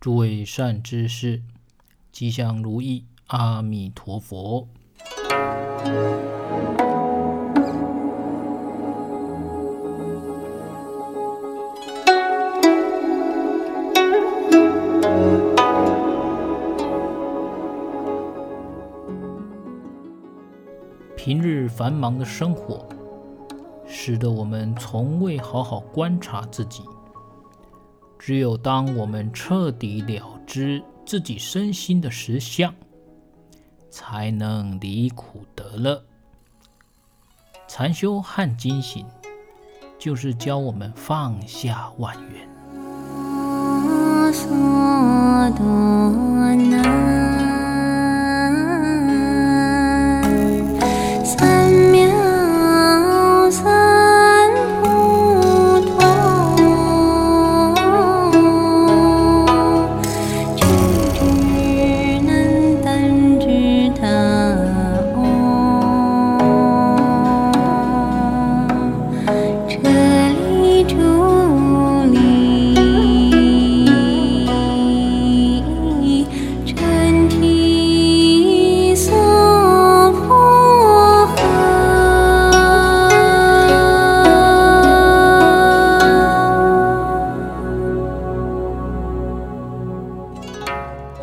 诸位善知识，吉祥如意，阿弥陀佛。平日繁忙的生活，使得我们从未好好观察自己。只有当我们彻底了知自己身心的实相，才能离苦得乐。禅修和经行，就是教我们放下万缘。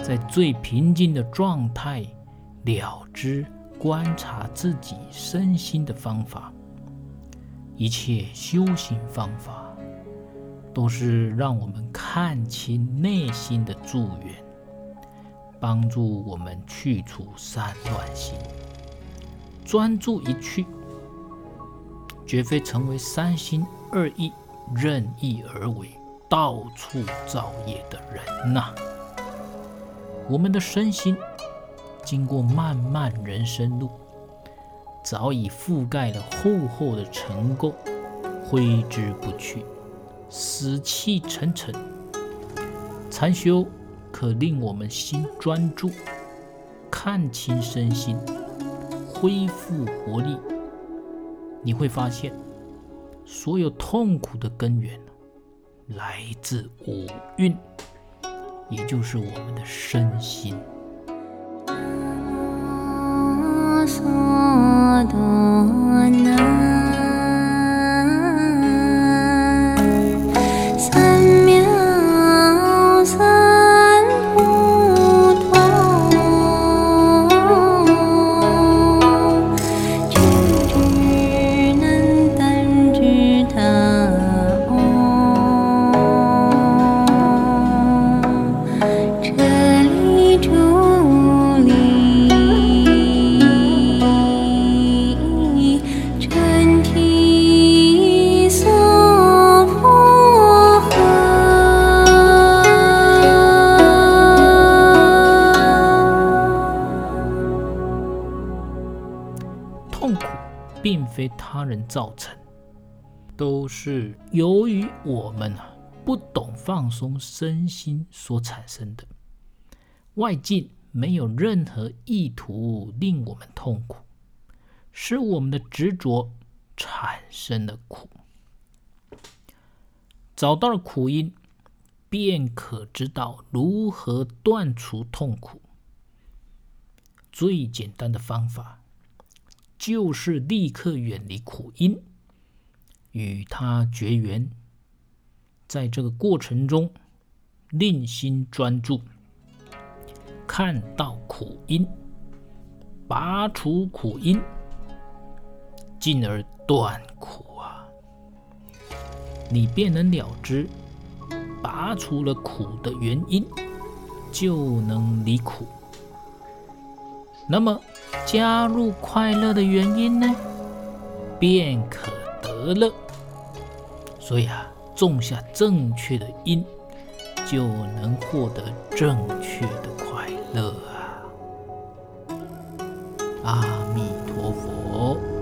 在最平静的状态，了知观察自己身心的方法，一切修行方法，都是让我们看清内心的助缘，帮助我们去除散乱心，专注一趣，绝非成为三心二意、任意而为、到处造业的人呐、我们的身心经过漫漫人生路，早已覆盖了厚厚的尘垢，挥之不去，死气沉沉。禅修可令我们心专注，看清身心，恢复活力。你会发现，所有痛苦的根源来自五蕴。也就是我们的身心。痛苦并非他人造成，都是由于我们啊不懂放松身心所产生的。外境没有任何意图令我们痛苦，是我们的执着产生了苦。找到了苦因，便可知道如何断除痛苦。最简单的方法。就是立刻远离苦因，与它绝缘。在这个过程中，令心专注，看到苦因，拔除苦因，进而断苦啊！你便能了知，拔除了苦的原因，就能离苦。那么，加入快乐的原因呢，便可得乐。所以啊，种下正确的因，就能获得正确的快乐啊！阿弥陀佛。